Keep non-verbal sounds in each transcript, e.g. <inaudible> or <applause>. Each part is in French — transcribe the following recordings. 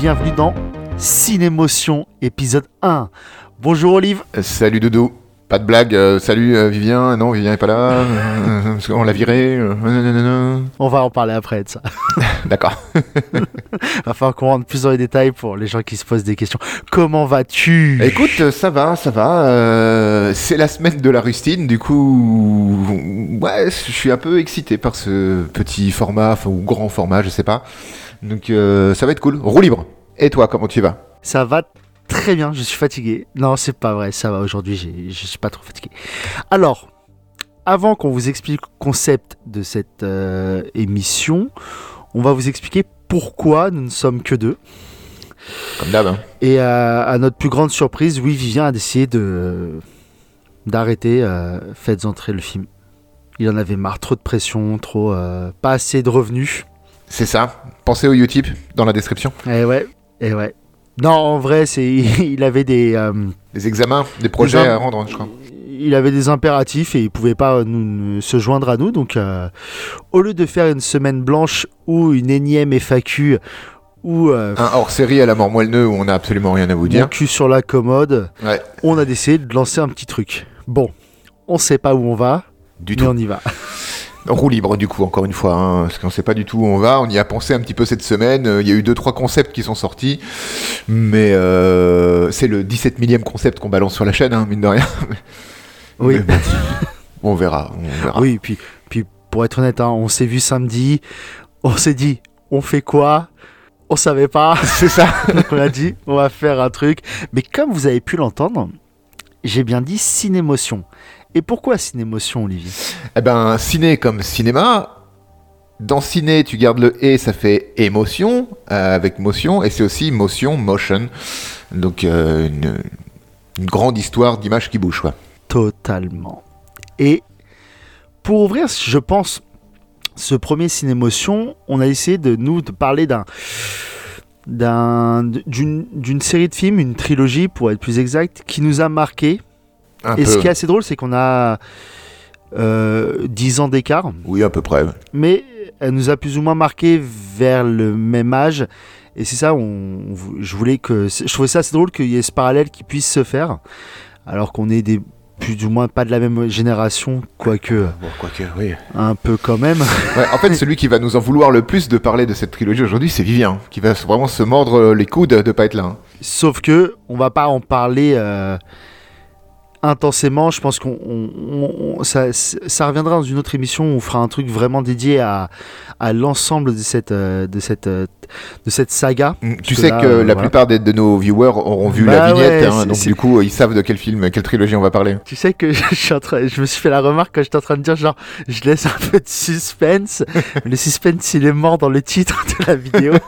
Bienvenue dans Cinémotion épisode 1. Bonjour Olive. Euh, Salut Doudou. Pas de blague. euh, salut euh, Vivien. Non, Vivien est pas là. euh, parce qu'on l'a viré. On va en parler après de ça. <laughs> D'accord. <laughs> Va falloir qu'on rentre plus dans les détails pour les gens qui se posent des questions. Comment vas-tu? Écoute, ça va, ça va. c'est la semaine de la rustine. Du coup, ouais, je suis un peu excité par ce petit format, ou grand format, je sais pas. Donc, euh, ça va être cool. Roue libre. Et toi, comment tu vas? Ça va très bien, je suis fatigué. Non, c'est pas vrai, ça va aujourd'hui, je suis pas trop fatigué. Alors, avant qu'on vous explique le concept de cette euh, émission, on va vous expliquer pourquoi nous ne sommes que deux. Comme d'hab. hein. Et euh, à notre plus grande surprise, oui, Vivien a décidé de d'arrêter Faites entrer le film. Il en avait marre, trop de pression, trop pas assez de revenus. C'est ça. Pensez au Utip dans la description. Et ouais, et ouais. Non, en vrai, c'est <laughs> il avait des euh, Des examens, des projets Des à rendre, je crois. il avait des impératifs et il pouvait pas nous, nous- se joindre à nous. Donc, euh, au lieu de faire une semaine blanche ou une énième FAQ ou euh, Un hors-série à la mort moelle où on a absolument rien à vous dire. cul sur la commode, Ouais. on a décidé de lancer un petit truc. Bon, on sait pas où on va, Du mais tout. on y va. <laughs> Roue libre du coup, encore une fois, hein, parce qu'on sait pas du tout où on va. On y a pensé un petit peu cette semaine. Il y a eu deux trois concepts qui sont sortis, mais euh, c'est le 17 millième concept qu'on balance sur la chaîne, hein, mine de rien. <laughs> Oui. Mais <laughs> on verra, on verra. Oui, puis, puis pour être honnête, hein, on s'est vu samedi, on s'est dit, on fait quoi? On savait pas. <laughs> C'est ça. Donc on a dit, on va faire un truc. Mais comme vous avez pu l'entendre, j'ai bien dit cinémotion. Et pourquoi cinémotion, Olivier? Eh ben, ciné comme cinéma. Dans ciné, tu gardes le et, ça fait émotion euh, avec motion, et c'est aussi motion, motion. Donc euh, une, une grande histoire d'images qui bougent, quoi. Totalement. Et pour ouvrir, je pense, ce premier cinémotion, on a essayé de nous de parler d'un d'un- d'une d'une série de films, une trilogie pour être plus exact, qui nous a marqué. Un Et peu. ce qui est assez drôle, c'est qu'on a euh, 10 ans d'écart, Oui, à peu près. mais elle nous a plus ou moins marqué vers le même âge. Et c'est ça, on, on- je voulais que. Je trouvais ça assez drôle qu'il y ait ce parallèle qui puisse se faire, alors qu'on est des plus ou moins pas de la même génération, quoique Bon, quoique, oui. un peu quand même. <laughs> Ouais, en fait, celui qui va nous en vouloir le plus de parler de cette trilogie aujourd'hui, c'est Vivien, qui va vraiment se mordre les coudes de pas être là. hein. Sauf que on va pas en parler euh, intensément. Je pense qu'on on- on- on- ça, ça reviendra dans une autre émission. Où on fera un truc vraiment dédié à, à l'ensemble de cette euh, de cette euh, de cette saga. Mm, Tu sais là, que euh, la voilà. plupart des- de nos viewers auront vu Bah la vignette, ouais, hein, donc du coup, ils savent de quel film, quelle trilogie on va parler. Tu sais que <laughs> je, suis en train- je me suis fait la remarque quand j'étais en train de dire genre je laisse un peu de suspense. <laughs> le suspense il est mort dans le titre de la vidéo. <laughs>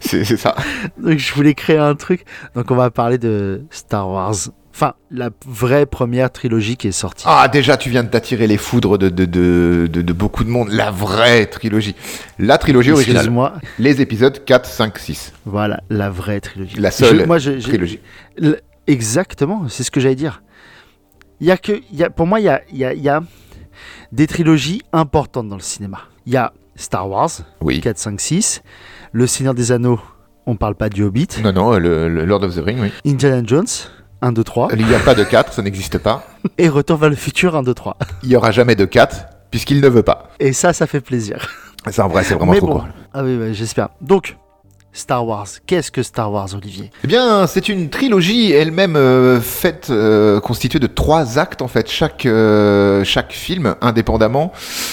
C'est ça. Donc je voulais créer un truc. Donc on va parler de Star Wars. Enfin, la vraie première trilogie qui est sortie. Ah, déjà, tu viens de t'attirer les foudres de, de, de, de- de beaucoup de monde. La vraie trilogie. La trilogie originale. Excuse-moi. Les épisodes 4, 5, 6. Voilà, la vraie trilogie. La seule Je- moi, je- trilogie. exactement, c'est ce que j'allais dire. Il y a que, il y a, pour moi, il y a, il y a- il y a des trilogies importantes dans le cinéma. Il y a Star Wars, Oui. 4, 5, 6. Le Seigneur des Anneaux, on parle pas du Hobbit. Non, non, le, le Lord of the Ring, oui. Indiana Jones, 1, 2, 3. Il n'y a pas de 4, ça n'existe pas. <laughs> Et Retour vers le futur, 1, 2, 3. Il n'y aura jamais de 4, puisqu'il ne veut pas. Et ça, ça fait plaisir. C'est en vrai, c'est vraiment Mais trop bon. cool. Ah oui, oui, j'espère. Donc, Star Wars. Qu'est-ce que Star Wars, Olivier? Eh bien, c'est une trilogie elle-même euh, faite, euh, constituée de trois actes en fait. Chaque euh, chaque film indépendamment.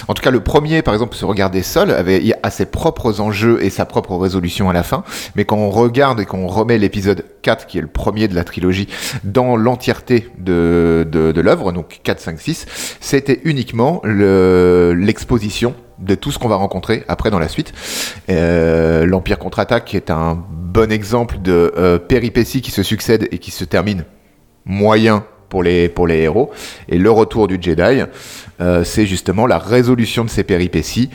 En tout cas, le premier, par exemple, se regarder seul, avait a ses propres enjeux et sa propre résolution à la fin. Mais quand on regarde et qu'on remet l'épisode 4, qui est le premier de la trilogie, dans l'entièreté de de, l'œuvre, donc 4, 5, 6, c'était uniquement le l'exposition de tout ce qu'on va rencontrer après dans la suite. Euh, L'Empire contre-attaque est un bon exemple de euh, péripéties qui se succèdent et qui se terminent moyen pour les, pour les héros. Et le retour du Jedi, euh, c'est justement la résolution de ces péripéties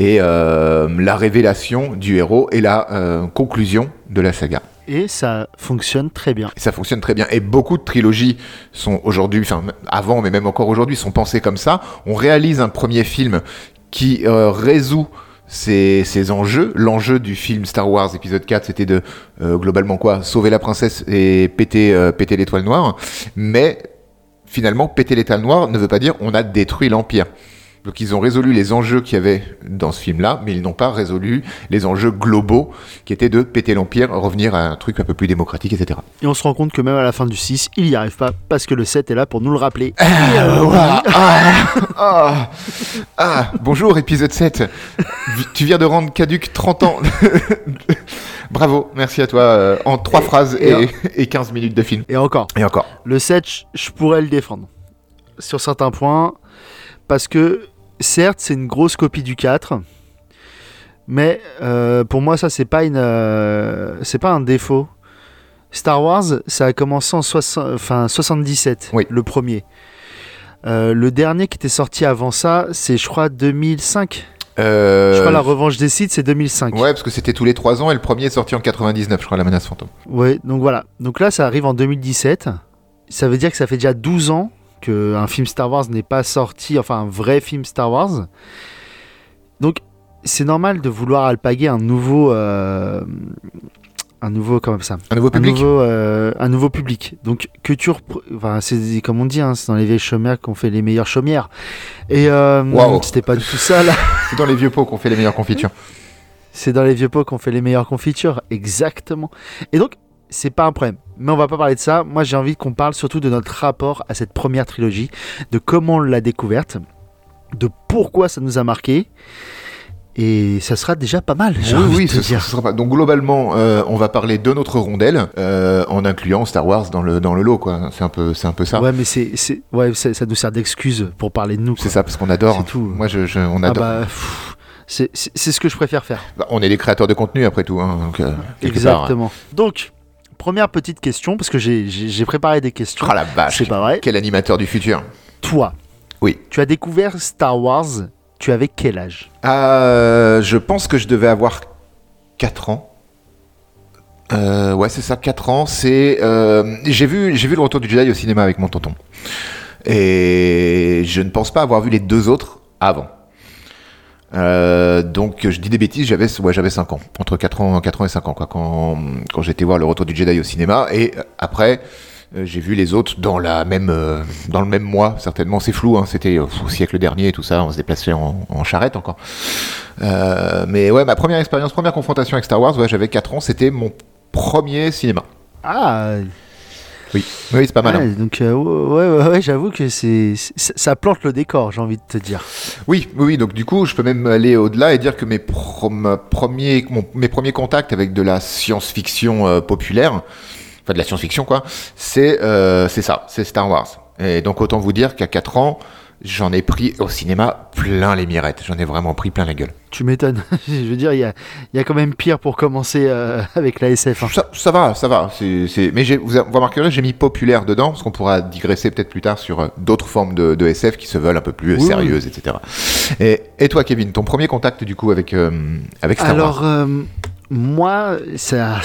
et la révélation du héros et la conclusion de la saga. Et ça fonctionne très bien. Et ça fonctionne très bien. Et beaucoup de trilogies sont aujourd'hui, enfin avant, mais même encore aujourd'hui, sont pensées comme ça. On réalise un premier film qui euh, résout ces, ces enjeux. L'enjeu du film Star Wars épisode 4, c'était de euh, globalement quoi? Sauver la princesse et péter, euh, péter l'étoile noire. Mais finalement, péter l'étoile noire ne veut pas dire on a détruit l'Empire. Donc ils ont résolu les enjeux qu'il y avait dans ce film-là, mais ils n'ont pas résolu les enjeux globaux qui étaient de péter l'Empire, revenir à un truc un peu plus démocratique, etc. Et on se rend compte que même à la fin du 6, il n'y arrive pas parce que le 7 est là pour nous le rappeler. Ah, voilà. Ah, ah, ah. bonjour épisode 7. Tu viens de rendre caduque 30 ans. <laughs> Bravo, merci à toi. euh, en trois phrases et- et, et 15 minutes de film. Et encore, Et encore. le 7, je- je pourrais le défendre sur certains points parce que certes, c'est une grosse copie du 4. Mais euh, pour moi, ça, c'est pas une, euh, c'est pas un défaut. Star Wars, ça a commencé en soixante- enfin, 77, Oui. le premier. Euh, le dernier qui était sorti avant ça, c'est je crois 2005. Euh, Je crois la revanche des Sith, c'est 2005. Ouais, parce que c'était tous les 3 ans et le premier est sorti en 99, je crois, La menace fantôme. Ouais, donc voilà. Donc là, ça arrive en 2017. Ça veut dire que ça fait déjà 12 ans qu'un film Star Wars n'est pas sorti, enfin un vrai film Star Wars. Donc c'est normal de vouloir alpaguer un nouveau, euh, un nouveau comme ça, Un nouveau un public nouveau, euh, un nouveau public. Donc que tu, enfin c'est comme on dit, hein, c'est dans les vieilles chaumières qu'on fait les meilleures chaumières. Et euh, Waouh. c'était pas du tout ça là. <laughs> C'est dans les vieux pots qu'on fait les meilleures confitures. C'est dans les vieux pots qu'on fait les meilleures confitures, exactement. Et donc, c'est pas un problème. Mais on va pas parler de ça. Moi, j'ai envie qu'on parle surtout de notre rapport à cette première trilogie, de comment on l'a découverte, de pourquoi ça nous a marqué. Et ça sera déjà pas mal, Oui, envie oui, de te ce sera, ce sera pas. Donc globalement, euh, on va parler de notre rondelle euh, en incluant Star Wars dans le dans le lot, quoi. C'est un peu, c'est un peu ça. Ouais, mais c'est, c'est- ouais, ça nous sert d'excuse pour parler de nous. C'est ça, parce qu'on adore. C'est tout. Moi, je, je- on Ah adore. bah, pff, c'est, ce que je préfère faire. Bah, on est des créateurs de contenu après tout, hein, donc euh, part, hein. Exactement. Donc, première petite question, parce que j'ai, préparé des questions. Ah la vache. c'est pas vrai. Quel animateur du futur? Toi, Oui. tu as découvert Star Wars, tu avais quel âge? Euh, je pense que je devais avoir 4 ans. Euh, ouais, c'est ça, 4 ans. C'est, euh, j'ai vu, j'ai vu le Retour du Jedi au cinéma avec mon tonton. Et je ne pense pas avoir vu les deux autres avant. Euh, donc je dis des bêtises, j'avais ouais, j'avais 5 ans, entre 4 ans, 4 ans et 5 ans quoi, quand, quand j'étais voir le Retour du Jedi au cinéma. Et euh, après, euh, j'ai vu les autres dans la même dans le même mois certainement. C'est flou hein, c'était au siècle dernier et tout ça. On se déplaçait en, charrette encore. Mais ouais ma première expérience première confrontation avec Star Wars ouais j'avais 4 ans. C'était mon premier cinéma. Ah, oui oui c'est pas mal hein. donc euh, ouais, ouais, ouais, j'avoue que c'est, ça plante le décor, j'ai envie de te dire. oui oui donc du coup je peux même aller au-delà et dire que mes premiers mon- mes premiers contacts avec de la science-fiction euh, populaire enfin de la science-fiction quoi c'est euh, c'est ça c'est Star Wars et donc autant vous dire qu'à 4 ans j'en ai pris au cinéma plein les mirettes j'en ai vraiment pris plein la gueule Tu m'étonnes. <laughs> je veux dire, il y a, y a quand même pire pour commencer euh, avec la SF. hein. Ça, ça va, ça va. Mais vous, vous remarquerez, j'ai mis populaire dedans, parce qu'on pourra digresser peut-être plus tard sur euh, d'autres formes de, de SF qui se veulent un peu plus Oui, sérieuses, etc. Et, et toi, Kevin, ton premier contact du coup avec, euh, avec Star Alors, Wars euh, moi, ça,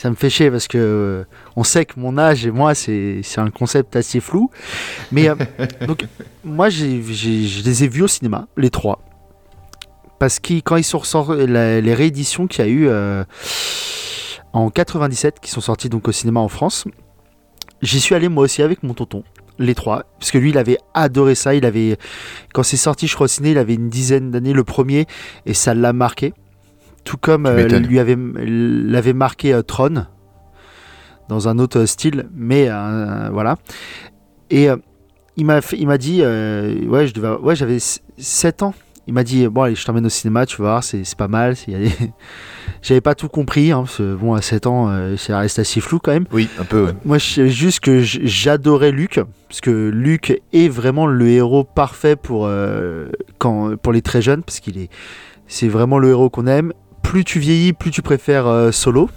ça me fait chier parce que euh, on sait que mon âge et moi, c'est c'est un concept assez flou. Mais euh, <laughs> donc, moi, je les ai vus au cinéma, les trois. Parce que quand ils sont ressortis, la- les rééditions qu'il y a eu euh, en 97, qui sont sorties donc au cinéma en France, j'y suis allé moi aussi avec mon tonton. Les trois, parce que lui il avait adoré ça. Il avait, quand c'est sorti, je crois au ciné, il avait une dizaine d'années le premier, et ça l'a marqué. Tout comme euh, lui avait l'avait marqué euh, Tron dans un autre style, mais euh, voilà. Et euh, il m'a il m'a dit, euh, ouais, je devais, ouais, j'avais 7 ans. Il m'a dit, bon allez, je t'emmène au cinéma, tu vas voir, c'est c'est pas mal. des- <laughs> J'avais pas tout compris, hein, parce que bon, à 7 ans, euh, ça reste assez flou quand même. Oui, un peu. ouais. Moi, je sais juste que j'adorais Luc, parce que Luc est vraiment le héros parfait pour, euh, quand, pour les très jeunes, parce qu'il est, c'est vraiment le héros qu'on aime. Plus tu vieillis, plus tu préfères euh, Solo,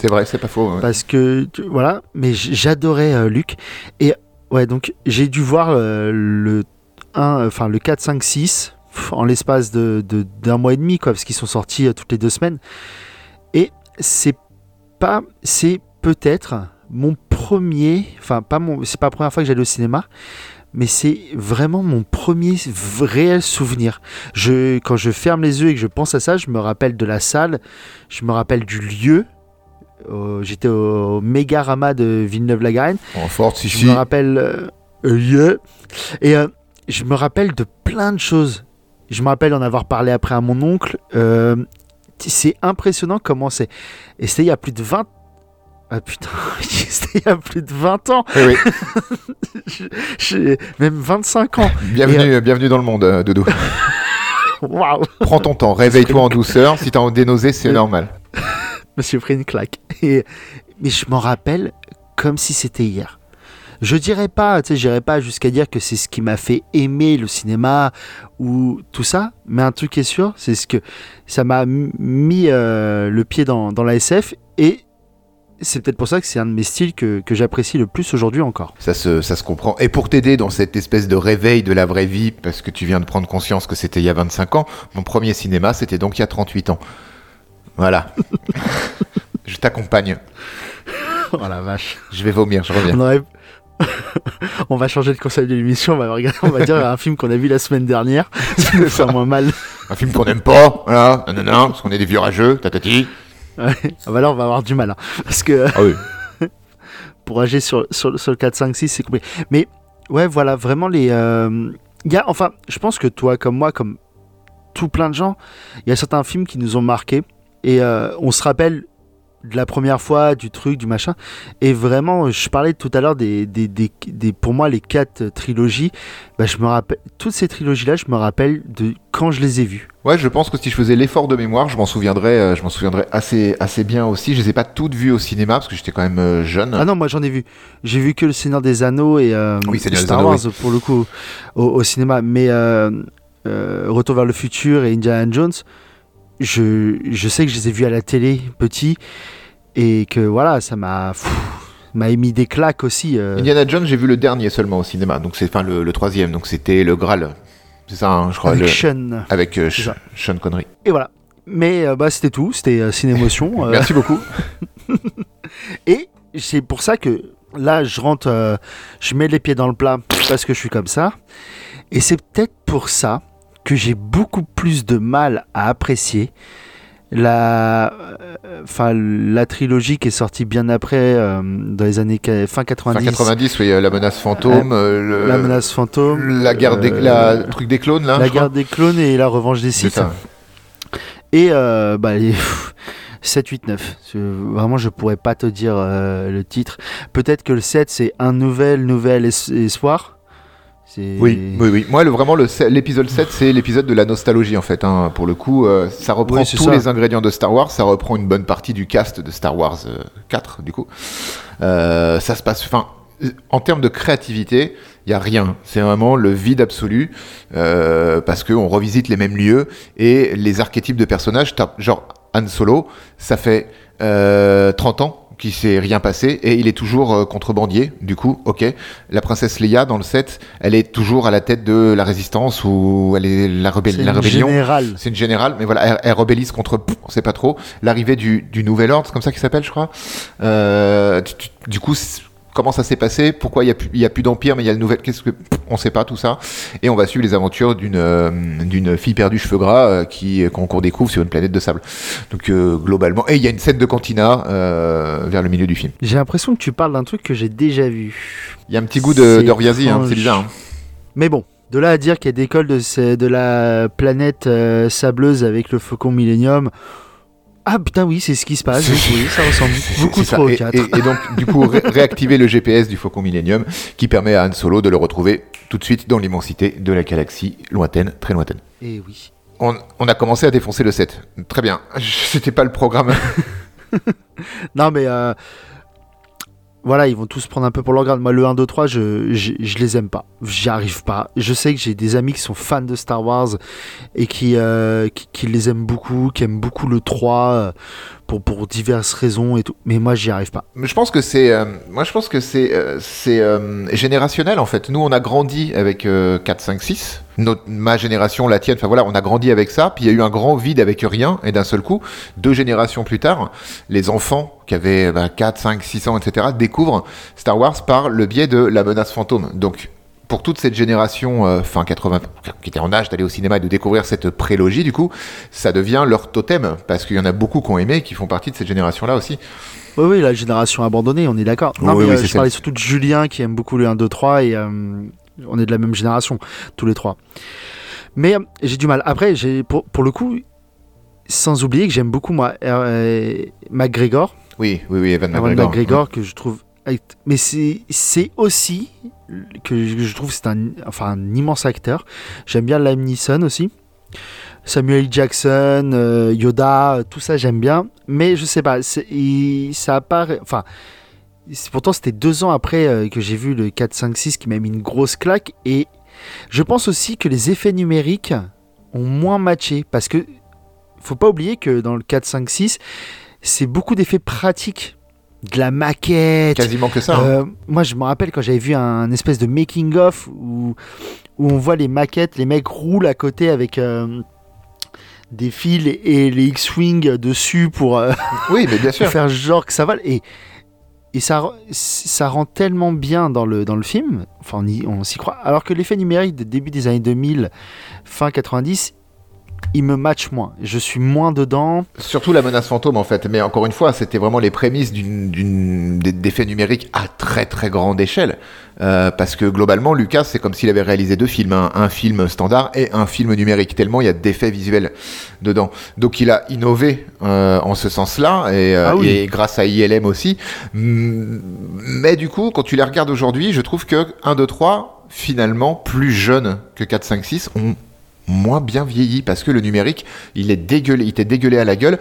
C'est vrai, c'est pas faux. ouais. parce que tu- voilà. Mais j'adorais euh, Luc, et ouais, donc j'ai dû voir euh, le 1, enfin le 4, 5, 6 pff, en l'espace de de- d'un mois et demi, quoi, parce qu'ils sont sortis toutes les deux semaines. Et c'est pas, c'est peut-être mon premier, enfin pas mon, c'est pas la première fois que j'allais au cinéma, mais c'est vraiment mon premier réel souvenir. Je, quand je ferme les yeux et que je pense à ça, je me rappelle de la salle, je me rappelle du lieu. Euh, J'étais au Mégarama de Villeneuve-la-Garenne. En forte, si Je me rappelle. euh, euh, yeah. Et euh, je me rappelle de plein de choses. Je me rappelle en avoir parlé après à mon oncle. Euh, c'est impressionnant comment c'est. Et c'était il y a plus de 20. Ah putain, <laughs> c'était il y a plus de 20 ans. Oui, oui. <laughs> J'ai même 25 ans. Bienvenue, bienvenue dans le monde, euh, Dodo. <laughs> Waouh, Prends ton temps, réveille-toi en douceur. Si t'as des nausées, c'est Euh, normal. monsieur pris une claque. Et, mais je m'en rappelle comme si c'était hier. Je dirais pas, tu sais, j'irais pas jusqu'à dire que c'est ce qui m'a fait aimer le cinéma ou tout ça, mais un truc est sûr, c'est ce que ça m'a mis euh, le pied dans, dans la SF et c'est peut-être pour ça que c'est un de mes styles que, que j'apprécie le plus aujourd'hui encore. Ça se, ça se comprend. Et pour t'aider dans cette espèce de réveil de la vraie vie, parce que tu viens de prendre conscience que c'était il y a 25 ans, mon premier cinéma, c'était donc il y a 38 ans. Voilà. <laughs> je t'accompagne. Oh la vache. Je vais vomir, je reviens. On, aurait- <laughs> on va changer de concept de l'émission, on va, regarder, on va dire un film qu'on a vu la semaine dernière, ça nous fera moins mal. Un film qu'on n'aime pas, voilà. Non, non, non, parce qu'on est des vieux rageux, tatati. Ouais. Ah bah là, on va avoir du mal. hein. parce que Ah oui. <laughs> pour agir sur, sur, sur le 4, 5, 6, c'est compliqué. Mais ouais, voilà, vraiment les. euh, y a, enfin, je pense que toi, comme moi, comme tout plein de gens, il y a certains films qui nous ont marqués. Et euh, on se rappelle de la première fois, du truc, du machin. Et vraiment, je parlais tout à l'heure des, des, des, des- Pour moi, les quatre trilogies. Bah, je me rappelle. Toutes ces trilogies-là, je me rappelle de quand je les ai vues. Ouais, je pense que si je faisais l'effort de mémoire, je m'en souviendrais, euh, je m'en souviendrais assez, assez bien aussi. Je les ai pas toutes vues au cinéma parce que j'étais quand même euh, jeune. Ah non, moi j'en ai vu. J'ai vu que le Seigneur des Anneaux et euh, Oui, Seigneur des Star Anneaux, Wars pour le coup au, au cinéma. Mais euh, euh, Retour vers le futur et Indiana Jones, je, je sais que je les ai vus à la télé petit et que voilà, ça m'a m'a émis des claques aussi. Indiana Jones, j'ai vu le dernier seulement au cinéma, donc c'est enfin le, le troisième, donc c'était le Graal. C'est ça, hein, je crois. avec le- Sean. avec euh. Sean Connery. Et voilà. Mais euh, bah, c'était tout, c'était euh, Cinémotion. <laughs> euh, Merci beaucoup. <laughs> Et c'est pour ça que là, je rentre, je mets les pieds dans le plat parce que je suis comme ça. Et c'est peut-être pour ça que j'ai beaucoup plus de mal à apprécier la, euh, enfin, la trilogie qui est sortie bien après, euh, dans les années fin 90. Fin 90, oui, euh, la menace fantôme, euh, le- La menace fantôme. la guerre des, la le truc des clones là. la guerre des clones et la revanche des Sith. ça. Et bah, les 7, 8, 9. Je- Vraiment, je pourrais pas te dire euh, le titre. Peut-être que le 7, c'est un nouvel, nouvel es- espoir. Oui, oui, oui. Moi, le, vraiment, l'épisode 7, c'est l'épisode de la nostalgie, en fait. hein. Pour le coup, euh, ça reprend Oui, tous ça. les ingrédients de Star Wars. Ça reprend une bonne partie du cast de Star Wars euh, 4, du coup. Euh, ça se passe... Enfin, en termes de créativité, il y a rien. C'est vraiment le vide absolu. euh, parce qu'on revisite les mêmes lieux. Et les archétypes de personnages, genre Han Solo, ça fait euh, 30 ans qu'il s'est rien passé et il est toujours euh, contrebandier. Du coup ok la princesse Leia dans le set elle est toujours à la tête de la résistance ou elle est la, rebelle- C'est la une rébellion. générale. c'est une générale mais voilà elle, elle rebellise contre on sait pas trop. L'arrivée du, du nouvel ordre c'est comme ça qu'il s'appelle je crois. Euh, du coup c'est- comment ça s'est passé pourquoi il y a plus a d'empire mais il y a le nouvel qu'est-ce que on sait pas tout ça et on va suivre les aventures d'une euh, d'une fille perdue cheveux gras euh, qui qu'on qu'on découvre sur une planète de sable donc euh, globalement et il y a une scène de cantina euh, vers le milieu du film J'ai l'impression que tu parles d'un truc que j'ai déjà vu. il y a un petit goût de, de Riazi, hein, c'est bizarre hein. Mais bon, de là à dire qu'il y a des cols de, de la planète euh, sableuse avec le faucon Millennium. Ah putain, oui, c'est ce qui se passe. Oui, ça ressemble beaucoup trop au et, 4. et- et donc, du coup, ré- réactiver le GPS du Faucon Millennium qui permet à Han Solo de le retrouver tout de suite dans l'immensité de la galaxie lointaine, très lointaine. Et oui. On, on a commencé à défoncer le 7. Très bien. <laughs> C'était pas le programme. <laughs> Non, mais euh, voilà, ils vont tous prendre un peu pour leur grade. Moi, le 1, 2, 3, je, je, je les aime pas. J'y arrive pas. Je sais que j'ai des amis qui sont fans de Star Wars et qui, euh, qui, qui les aiment beaucoup, qui aiment beaucoup le 3 euh, pour, pour diverses raisons et tout. Mais moi, j'y arrive pas. Mais je pense que c'est, euh, moi je pense que c'est, euh, c'est euh, générationnel en fait. Nous on a grandi avec euh, 4, 5, 6. Notre, ma génération, la tienne, enfin voilà, on a grandi avec ça. Puis il y a eu un grand vide avec rien. Et d'un seul coup, deux générations plus tard, les enfants qui avaient bah, 4, 5, 6 ans, etc., découvrent Star Wars par le biais de la menace fantôme. Donc pour toute cette génération euh, fin 80 qui était en âge d'aller au cinéma et de découvrir cette prélogie, du coup, ça devient leur totem parce qu'il y en a beaucoup qui ont aimé, qui font partie de cette génération-là aussi. Oui, oui, la génération abandonnée, on est d'accord. Non, Oui, mais oui, euh, je parlais surtout de Julien qui aime beaucoup le 1, 2, 3 et euh, on est de la même génération, tous les trois. Mais euh, j'ai du mal. Après, j'ai pour, pour le coup, sans oublier que j'aime beaucoup moi euh, McGregor, Oui, oui, oui, Evan McGregor. McGregor, que je trouve. Mais c'est aussi que je trouve c'est un, enfin, un immense acteur. J'aime bien Liam Neeson aussi. Samuel. Jackson, euh, Yoda, tout ça j'aime bien. Mais je sais pas, il- ça apparaît. Enfin, pourtant c'était deux ans après euh, que j'ai vu le 4, 5, 6 qui m'a mis une grosse claque. Et je pense aussi que les effets numériques ont moins matché. Parce que faut pas oublier que dans le 4, 5, 6, c'est beaucoup d'effets pratiques. De la maquette, Quasiment que ça. hein. euh, moi, je me rappelle quand j'avais vu un espèce de making-of où, où on voit les maquettes, les mecs roulent à côté avec euh, des fils et les X-Wing dessus pour, euh, Oui, mais bien <laughs> pour sûr. faire genre que ça va. Et, et ça, ça rend tellement bien dans le, dans le film, enfin on, s'y croit, alors que l'effet numérique de début des années 2000, fin 90, il me match moins. Je suis moins dedans. Surtout la menace fantôme en fait, mais encore une fois, c'était vraiment les prémices d'effets numériques à très très grande échelle. Euh, parce que globalement, Lucas, c'est comme s'il avait réalisé deux films, hein. un film standard et un film numérique, tellement il y a d'effets visuels dedans. Donc il a innové euh, en ce sens-là, et, euh, Ah oui. et grâce à ILM aussi. Mais du coup, quand tu les regardes aujourd'hui, je trouve que 1, 2, 3, finalement, plus jeunes que 4, 5, 6, ont moins bien vieilli parce que le numérique, il est dégueulé, il était dégueulé à la gueule.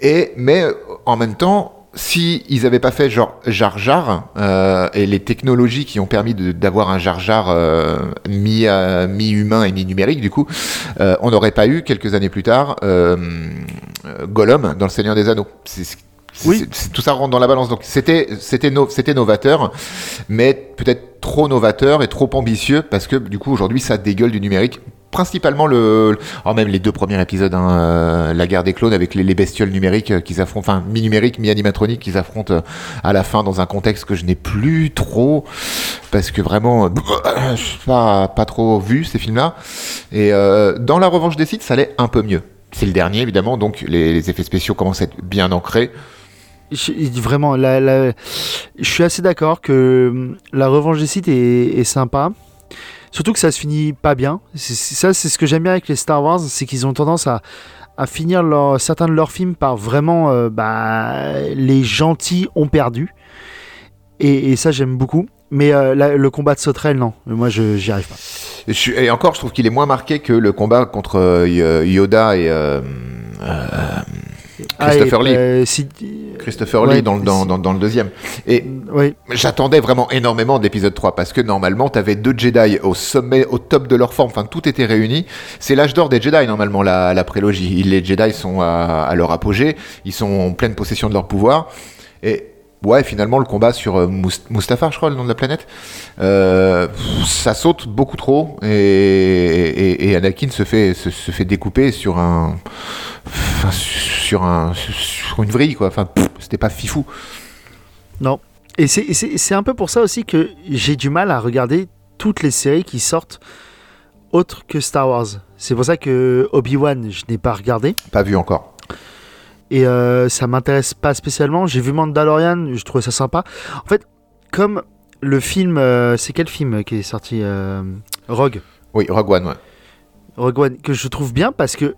Et mais euh, en même temps, si ils avaient pas fait genre Jar Jar euh, et les technologies qui ont permis d'avoir un Jar Jar euh, mi euh, mi humain et mi numérique, du coup, on n'aurait pas eu quelques années plus tard Gollum dans le Seigneur des Anneaux. C'est- Oui. tout ça rentre dans la balance. Donc c'était c'était no- c'était novateur, mais peut-être trop novateur et trop ambitieux parce que du coup aujourd'hui ça dégueule du numérique. Principalement le, oh, même les deux premiers épisodes, hein, euh, la guerre des clones avec les, les bestioles numériques euh, qu'ils affrontent, enfin mi-numérique, mi-animatronique qu'ils affrontent euh, à la fin dans un contexte que je n'ai plus trop parce que vraiment, je suis pas pas trop vu ces films-là. Et dans la revanche des sites, ça allait un peu mieux. C'est le dernier évidemment, donc les, effets spéciaux commencent à être bien ancrés. Je- vraiment, je suis assez d'accord que hum, la revanche des sites est, est sympa. Surtout que ça se finit pas bien. C'est- ça, c'est ce que j'aime bien avec les Star Wars, c'est qu'ils ont tendance à, finir certains de leurs films par vraiment euh, bah, les gentils ont perdu. Et, ça, j'aime beaucoup. Mais euh, le combat de sauterelle, non. Moi, je j'y arrive pas. Et encore, je trouve qu'il est moins marqué que le combat contre euh, Yoda et Christopher Ah, et, Lee. euh, si- Christopher Ouais, Lee dans, le- dans, si- dans, dans le deuxième. Et oui. j'attendais vraiment énormément de l'épisode 3 parce que normalement, tu avais deux Jedi au sommet, au top de leur forme. Enfin, tout était réuni. C'est l'âge d'or des Jedi, normalement, la, la prélogie. Les Jedi sont à, à leur apogée. Ils sont en pleine possession de leur pouvoir. Et ouais, finalement, le combat sur euh, Mus- Mustafar, je crois, le nom de la planète, euh, ça saute beaucoup trop. Et, et, et Anakin se fait, se, se fait découper sur un. enfin, sur, un, sur une vrille, quoi. Enfin, c'était pas fifou. Non. Et c'est un peu pour ça aussi que j'ai du mal à regarder toutes les séries qui sortent autres que Star Wars. C'est pour ça que Obi-Wan, je n'ai pas regardé. Pas vu encore. Et euh, ça m'intéresse pas spécialement. J'ai vu Mandalorian, je trouvais ça sympa. En fait, comme le film. euh, c'est quel film qui est sorti euh, Rogue? Oui, Rogue One, ouais. Rogue One, que je trouve bien parce que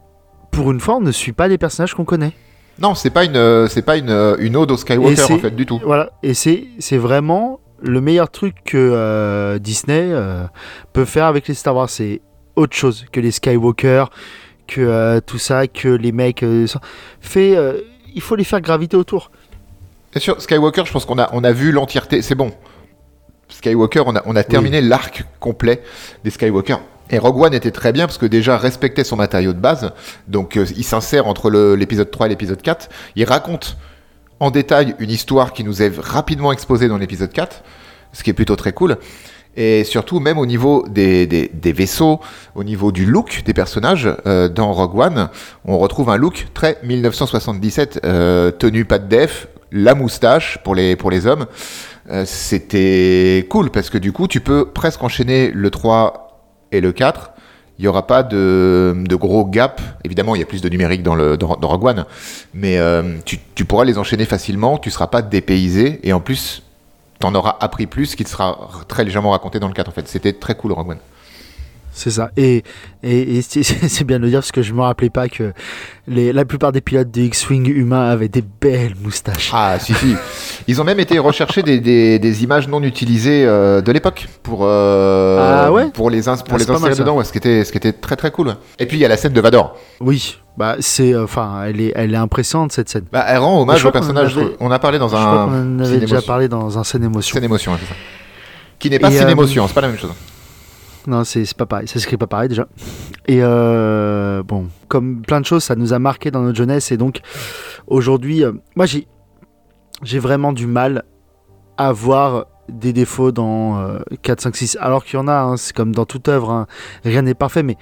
pour une fois, on ne suit pas des personnages qu'on connaît. Non, c'est pas une, c'est pas une, une ode au Skywalker en fait du tout. Voilà, et c'est c'est vraiment le meilleur truc que Disney peut faire avec les Star Wars. C'est autre chose que les Skywalker, que euh, tout ça, que les mecs. euh, fait, euh, il faut les faire graviter autour. Bien sûr, Skywalker, je pense qu'on a, on a vu l'entièreté. C'est bon. Skywalker, on a, on a terminé l'arc complet des Skywalker. Et Rogue One était très bien parce que déjà respectait son matériau de base. Donc il s'insère entre l'épisode 3 et l'épisode 4. Il raconte en détail une histoire qui nous est rapidement exposée dans l'épisode 4, ce qui est plutôt très cool. Et surtout, même au niveau des, des, vaisseaux, au niveau du look des personnages, euh, dans Rogue One, on retrouve un look très 1977, euh, tenue pas de def, la moustache pour les, pour les hommes, euh, c'était cool parce que du coup, tu peux presque enchaîner le 3 et le 4. Il n'y aura pas de, de gros gap. Évidemment, il y a plus de numérique dans, le, dans, Rogue One, mais tu, tu pourras les enchaîner facilement. Tu seras pas dépaysé et en plus, t'en auras appris plus, qui te sera très légèrement raconté dans le 4 en fait. C'était très cool Rogue One. C'est ça. Et, et, et <laughs> c'est bien de le dire parce que je me rappelais pas que les, la plupart des pilotes de X-Wing humains avaient des belles moustaches. Ah si si. Ils ont même été rechercher des, des, des images non utilisées euh, de l'époque pour euh, Ah ouais? pour les ins- pour Ah, les insérer dedans, ouais, ce qui était ce qui était très très cool. Et puis il y a la scène de Vador. Oui, bah c'est, euh, enfin, elle est, elle est impressionnante cette scène. Bah, elle rend hommage au personnage. en avait- On a parlé dans je crois en avait déjà parlé dans un scène émotion. scène émotion, ouais, c'est ça. Qui n'est pas scène euh, émotion, c'est pas la même chose. Non, c'est pas pareil, ça s'écrit pas pareil déjà. Et euh, bon, comme plein de choses, ça nous a marqué dans notre jeunesse et donc aujourd'hui, moi j'ai j'ai vraiment du mal à voir des défauts dans euh, 4, 5, 6. Alors qu'il y en a, hein, c'est comme dans toute œuvre, hein, rien n'est parfait, mais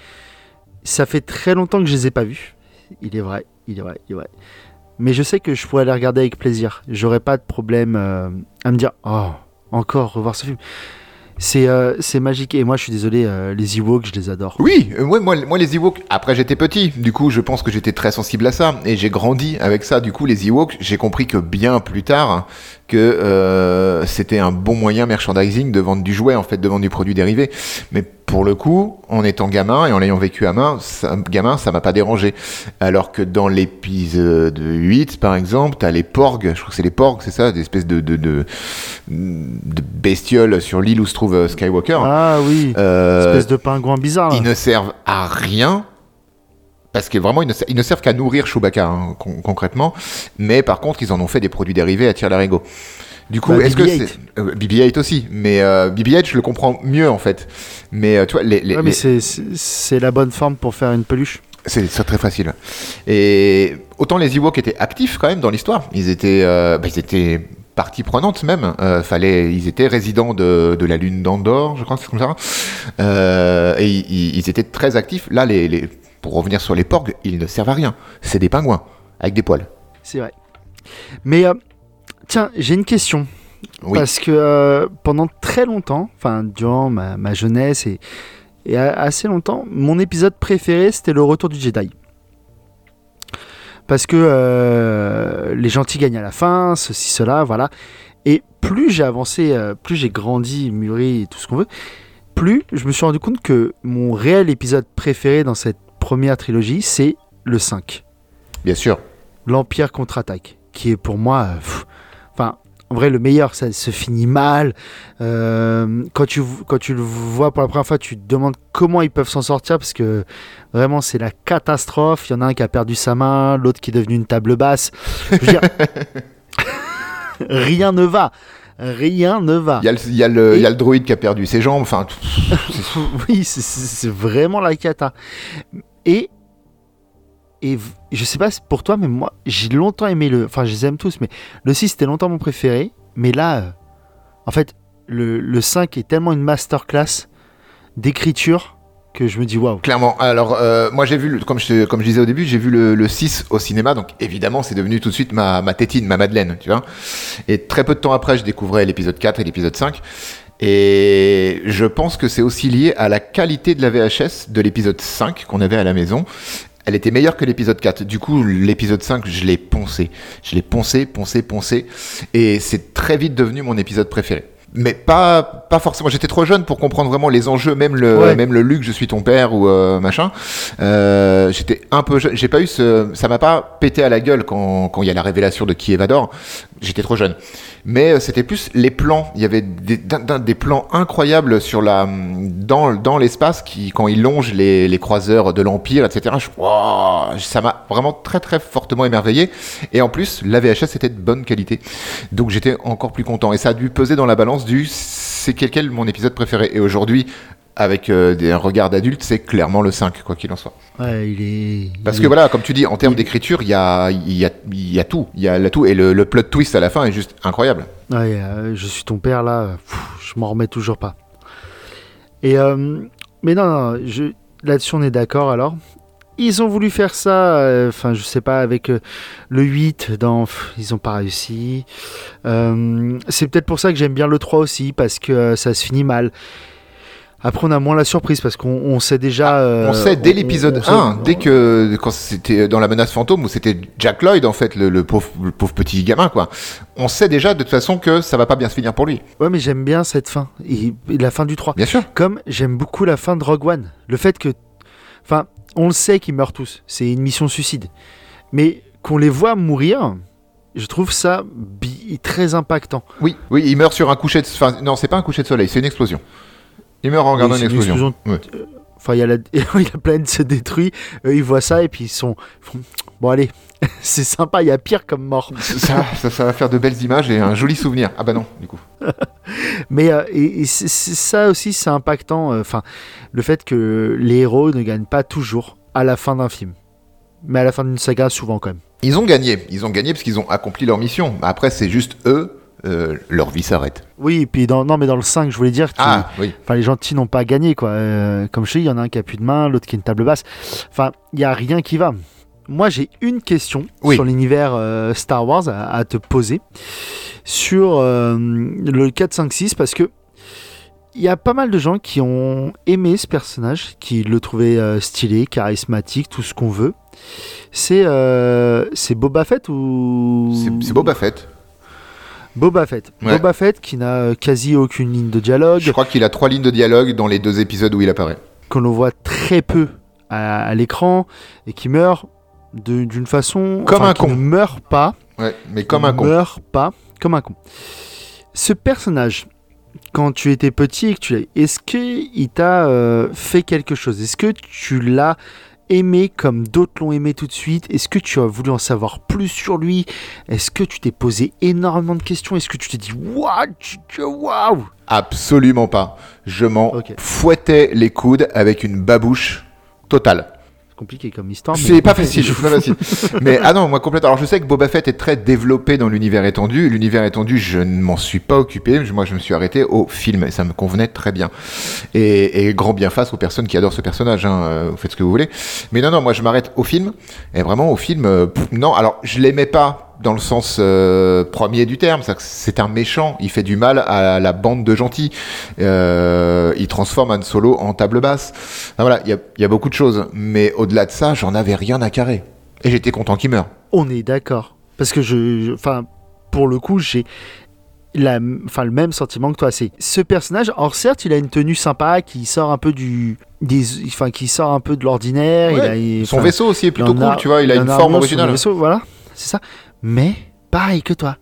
ça fait très longtemps que je les ai pas vus. Il est vrai, il est vrai, il est vrai. Mais je sais que je pourrais les regarder avec plaisir. J'aurais pas de problème euh, à me dire, oh, encore revoir ce film. C'est euh, magique. Et moi, je suis désolé, euh, les Ewoks, je les adore. Oui, ouais, moi, moi les Ewoks, après j'étais petit, du coup je pense que j'étais très sensible à ça, et j'ai grandi avec ça, du coup les Ewoks, j'ai compris que bien plus tard, que c'était un bon moyen merchandising de vendre du jouet, en fait, de vendre du produit dérivé. Mais pour le coup, en étant gamin et en l'ayant vécu à main, ça, gamin, ça m'a pas dérangé. Alors que dans l'épisode 8, par exemple, t'as les porgs, je crois que c'est les porgs, c'est ça, des espèces de, de, de, de bestioles sur l'île où se trouve euh, Skywalker. Ah oui, Euh, espèce de pingouin bizarre. là. ils ne servent à rien. Parce que vraiment, ils ne, ser- ils ne servent qu'à nourrir Chewbacca, hein, con- concrètement. Mais par contre, ils en ont fait des produits dérivés à tir larigot. Du coup, Bah, est-ce que BB-8. c'est. euh, BB-8 aussi. Mais euh, BB-8, je le comprends mieux, en fait. Mais euh, tu vois, les, les- Ouais, mais les- c'est- la bonne forme pour faire une peluche. c'est très facile. Et autant les Ewoks étaient actifs quand même dans l'histoire. Ils étaient, euh, bah, ils étaient partie prenante même. Euh, fallait, ils étaient résidents de, de la lune d'Andorre, je crois c'est comme ça. Euh, et ils, ils étaient très actifs. Là, les, les- pour revenir sur les porgs, ils ne servent à rien. C'est des pingouins avec des poils. C'est vrai. Mais tiens, j'ai une question. Oui. Parce que euh, pendant très longtemps, enfin durant ma, ma jeunesse et, assez longtemps, mon épisode préféré c'était le retour du Jedi. Parce que euh, les gentils gagnent à la fin, ceci, cela, voilà. Et plus j'ai avancé, euh, plus j'ai grandi, mûri et tout ce qu'on veut, plus je me suis rendu compte que mon réel épisode préféré dans cette première trilogie, c'est le 5. Bien sûr. l'Empire contre-attaque, qui est pour moi, pff, enfin, en vrai, le meilleur. Ça se finit mal. Euh, quand, tu, quand tu le vois pour la première fois, tu te demandes comment ils peuvent s'en sortir, parce que vraiment, c'est la catastrophe. Il y en a un qui a perdu sa main, l'autre qui est devenu une table basse. Je veux dire, <laughs> rien ne va. Rien ne va. Il y, a le, il, y y a le droïde qui a perdu ses jambes. Enfin, <laughs> oui, c'est vraiment la cata. Et, et je sais pas pour toi, mais moi, j'ai longtemps aimé le. Enfin, je les aime tous, mais le 6 c'était longtemps mon préféré. Mais là, euh, en fait, le, le 5 est tellement une masterclass d'écriture que je me dis waouh. Clairement. Alors, euh, moi, j'ai vu, comme je, comme je disais au début, j'ai vu le, le 6 au cinéma, donc évidemment, c'est devenu tout de suite ma, ma tétine, ma Madeleine, tu vois. Et très peu de temps après, je découvrais l'épisode 4 et l'épisode 5. Et je pense que c'est aussi lié à la qualité de la VHS de l'épisode 5 qu'on avait à la maison. Elle était meilleure que l'épisode 4. Du coup, l'épisode 5, je l'ai poncé. Je l'ai poncé, poncé, poncé. Et c'est très vite devenu mon épisode préféré. Mais pas, pas forcément. J'étais trop jeune pour comprendre vraiment les enjeux, même le, Ouais. même le Luc, je suis ton père ou euh, machin. Euh, J'étais un peu jeune. J'ai pas eu ce, ça m'a pas pété à la gueule quand quand il y a la révélation de qui est Vador. J'étais trop jeune. Mais euh, c'était plus les plans. Il y avait des, des plans incroyables sur la, dans, dans l'espace qui, quand ils longent les, les croiseurs de l'Empire, etc. Je, ça m'a vraiment très très fortement émerveillé. Et en plus, la VHS était de bonne qualité. Donc j'étais encore plus content. Et ça a dû peser dans la balance du c'est quel, quel mon épisode préféré. Et aujourd'hui, avec euh, des, un regard d'adulte, c'est clairement le 5, quoi qu'il en soit. Ouais, il est. Parce il que est- voilà, comme tu dis, en termes d'écriture, il y a, il y, a, il y a tout. Il y a la tout. Et le, le plot twist à la fin est juste incroyable. Ouais, euh, je suis ton père là, pff, je m'en remets toujours pas. Et euh, mais non, non, je, là-dessus on est d'accord alors. ils ont voulu faire ça, euh, enfin, je sais pas, avec le 8, dans, pff, ils ont pas réussi. C'est peut-être pour ça que j'aime bien le 3 aussi, parce que ça se finit mal. Après, on a moins la surprise, parce qu'on on sait déjà. euh, Ah, on sait dès l'épisode on sait- 1, dès que quand c'était dans la menace fantôme où c'était Jack Lloyd en fait le, le pauvre le pauvre petit gamin quoi. On sait déjà de toute façon que ça va pas bien se finir pour lui. Ouais, mais j'aime bien cette fin, et, et la fin du 3. Bien sûr. Comme j'aime beaucoup la fin de Rogue One. Le fait que. Enfin, on le sait qu'ils meurent tous. C'est une mission suicide. Mais qu'on les voit mourir, je trouve ça très impactant. Oui, oui, il meurt sur un coucher de enfin non, c'est pas un coucher de soleil, c'est une explosion. Il meurt en regardant une explosion. Ouais. Enfin, il y a la... <laughs> la planète se détruit. Eux, ils voient ça et puis ils sont. <sniffs> Bon, allez, <laughs> c'est sympa, il y a pire comme mort. <laughs> Ça, ça, ça va faire de belles images et un joli souvenir. Ah bah non, du coup. Mais euh, et, et ça aussi, c'est impactant. euh, Enfin, le fait que les héros ne gagnent pas toujours à la fin d'un film. Mais à la fin d'une saga, souvent quand même. Ils ont gagné, ils ont gagné parce qu'ils ont accompli leur mission. Après, c'est juste eux, euh, leur vie s'arrête. Oui, et puis dans, non, mais dans le 5, je voulais dire que Ah oui. les gentils n'ont pas gagné. Quoi. Euh, comme je dis, il y en a un qui a plus de main, l'autre qui a une table basse. Enfin, il n'y a rien qui va. Moi, j'ai une question Oui. sur l'univers euh, Star Wars à, à te poser sur le 4, 5, 6 parce que il y a pas mal de gens qui ont aimé ce personnage, qui le trouvaient euh, stylé, charismatique, tout ce qu'on veut. C'est euh, Boba Fett ou c'est Boba Fett. Boba Fett. Ouais. Boba Fett qui n'a euh, quasi aucune ligne de dialogue, Je crois qu'il a trois lignes de dialogue dans les deux épisodes où il apparaît. qu'on le voit très peu à, à l'écran et qui meurt d'une façon Comme enfin, un qui con. ne meurt pas Ouais, mais comme un con. meurt pas comme un con. Ce personnage, quand tu étais petit et que tu l'as, est-ce que il t'a euh, fait quelque chose? Est-ce que tu l'as aimé comme d'autres l'ont aimé tout de suite? Est-ce que tu as voulu en savoir plus sur lui? Est-ce que tu t'es posé énormément de questions? Est-ce que tu t'es dit waouh, waouh! Absolument pas. Je m'en fouettais les coudes avec une babouche totale. Compliqué comme histoire. C'est pas facile, pas. Mais ah non, moi complètement. Alors je sais que Boba Fett est très développé dans l'univers étendu. L'univers étendu, je ne m'en suis pas occupé. Moi, je me suis arrêté au film et ça me convenait très bien. Et, et grand bien face aux personnes qui adorent ce personnage. Hein. euh, Vous faites ce que vous voulez. Mais non, non, moi je m'arrête au film. Et vraiment au film, euh, pff, non. Alors je l'aimais pas dans le sens euh, premier du terme. C'est un méchant. Il fait du mal à la bande de gentils. Euh, il transforme Han Solo en table basse. Voilà, il y a, il y a beaucoup de choses. Mais au-delà de ça, j'en avais rien à carrer. Et j'étais content qu'il meure. On est d'accord. Parce que je. Enfin, pour le coup, j'ai. La, enfin, le même sentiment que toi, c'est ce personnage. Or, certes, il a une tenue sympa qui sort un peu du, des, enfin, qui sort un peu de l'ordinaire. Son vaisseau aussi est plutôt cool, tu vois. Il a une forme originale. vaisseau, voilà, c'est ça. Mais pareil que toi,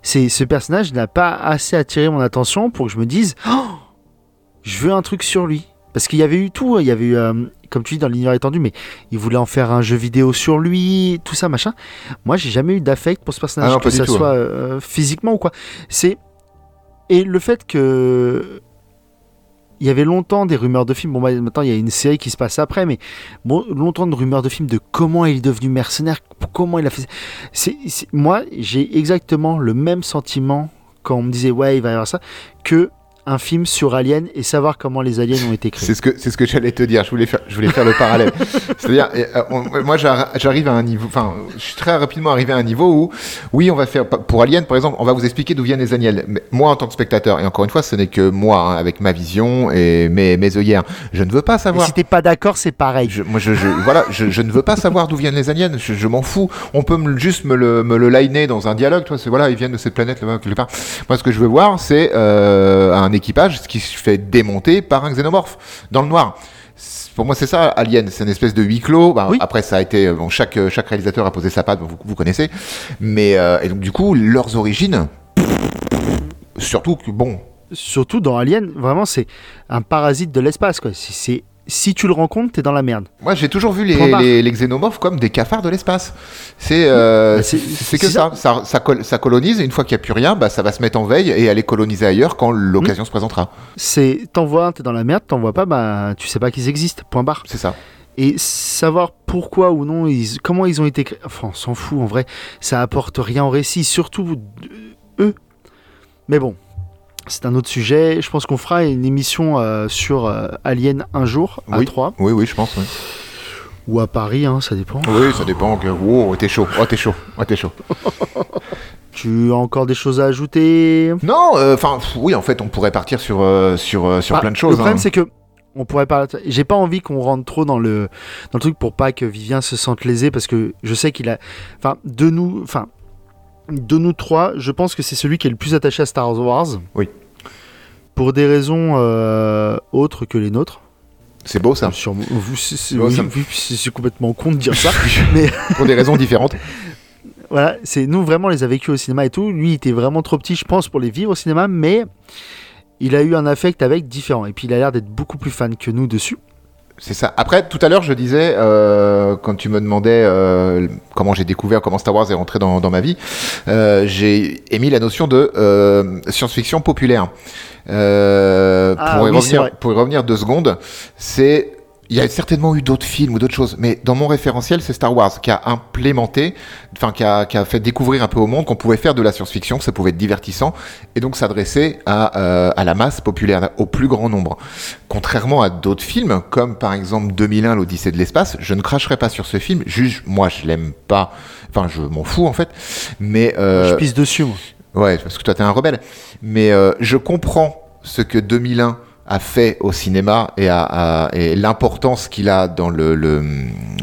c'est ce personnage n'a pas assez attiré mon attention pour que je me dise, Oh, je veux un truc sur lui. Parce qu'il y avait eu tout, il y avait eu, euh, comme tu dis, dans l'univers étendu, mais il voulait en faire un jeu vidéo sur lui, tout ça, machin. Moi, j'ai jamais eu d'affect pour ce personnage, Ah non, que ça tout, soit euh, physiquement ou quoi. C'est et le fait que il y avait longtemps des rumeurs de films. Bon, bah, maintenant il y a une série qui se passe après, mais longtemps de rumeurs de films de comment il est devenu mercenaire, comment il a fait. Moi, j'ai exactement le même sentiment quand on me disait ouais, il va y avoir ça, que un film sur Alien et savoir comment les aliens ont été créés. C'est ce que c'est ce que j'allais te dire. Je voulais faire je voulais faire le parallèle. <laughs> C'est-à-dire, euh, moi j'arri- j'arrive à un niveau. Enfin, je suis très rapidement arrivé à un niveau où, oui, on va faire pour Alien par exemple, on va vous expliquer d'où viennent les aliens. Mais moi en tant que spectateur, et encore une fois, ce n'est que moi hein, avec ma vision et mes mes œillères, je ne veux pas Et savoir. si t'es pas d'accord, c'est pareil. Je, moi, je, je, voilà, je, je ne veux pas savoir d'où viennent les aliens. Je, je m'en fous. On peut me, juste me le, me le liner dans un dialogue. Toi, c'est voilà, ils viennent de cette planète là-bas quelque part. Moi, ce que je veux voir, c'est euh, un équipage qui se fait démonter par un xénomorphe dans le noir. Pour moi, c'est ça, Alien. C'est une espèce de huis clos. Bah, Oui. Après, ça a été bon. Chaque chaque réalisateur a posé sa patte. Vous, vous connaissez. Mais euh, et donc du coup, leurs origines. Surtout que bon, Surtout dans Alien, vraiment, c'est un parasite de l'espace. Quoi. C'est- si tu le rencontres, t'es dans la merde. Moi, j'ai toujours vu les, les, les xénomorphes comme des cafards de l'espace. C'est euh, c'est- que ça. Ça, ça, col- ça colonise et une fois qu'il n'y a plus rien, bah, ça va se mettre en veille et aller coloniser ailleurs quand l'occasion se présentera. C'est t'envoies un, t'es dans la merde, t'envoies pas, bah tu sais pas qu'ils existent. Point barre. C'est ça. Et savoir pourquoi ou non, ils, comment ils ont été créés, enfin on s'en fout en vrai, ça apporte rien au récit, surtout euh, eux. Mais bon, c'est un autre sujet. Je pense qu'on fera une émission euh, sur euh, Alien un jour à Oui. 3. Oui, oui, je pense. oui. Ou à Paris, hein, ça dépend. Oui, ça dépend. Oh, t'es chaud. Oh, t'es chaud. Oh, t'es chaud. <laughs> Tu as encore des choses à ajouter? Non, euh, enfin, oui, en fait, on pourrait partir sur, sur, sur Bah, plein de choses. Le problème, hein. c'est que on pourrait pas. J'ai pas envie qu'on rentre trop dans le dans le truc pour pas que Vivien se sente lésé parce que je sais qu'il a. Enfin, de nous, enfin, de nous trois, je pense que c'est celui qui est le plus attaché à Star Wars. Oui. Pour des raisons euh, autres que les nôtres. C'est beau, ça. Sur- vous- c'est- oui, oui, complètement con de dire ça. <laughs> Pour des raisons différentes. <laughs> Voilà, c'est nous vraiment les a vécus au cinéma et tout. Lui, il était vraiment trop petit, je pense, pour les vivre au cinéma, mais il a eu un affect avec différent. Et puis, il a l'air d'être beaucoup plus fan que nous dessus. C'est ça. Après, tout à l'heure, je disais, euh, quand tu me demandais euh, comment j'ai découvert, comment Star Wars est rentré dans, dans ma vie, euh, j'ai émis la notion de euh, science-fiction populaire. Euh, Ah pour, oui, revenir, pour y revenir deux secondes, c'est il y a certainement eu d'autres films ou d'autres choses, mais dans mon référentiel, c'est Star Wars qui a implémenté, enfin qui a, qui a fait découvrir un peu au monde qu'on pouvait faire de la science-fiction, que ça pouvait être divertissant, et donc s'adresser à, euh, à la masse populaire, au plus grand nombre. Contrairement à d'autres films, comme par exemple 2001, l'Odyssée de l'espace, je ne cracherai pas sur ce film, juste moi je l'aime pas, enfin je m'en fous en fait, mais... euh, Je pisse dessus, moi. Ouais, parce que toi, t'es un rebelle. Mais euh, je comprends ce que 2001 a fait au cinéma et, et l'importance qu'il a dans le, le-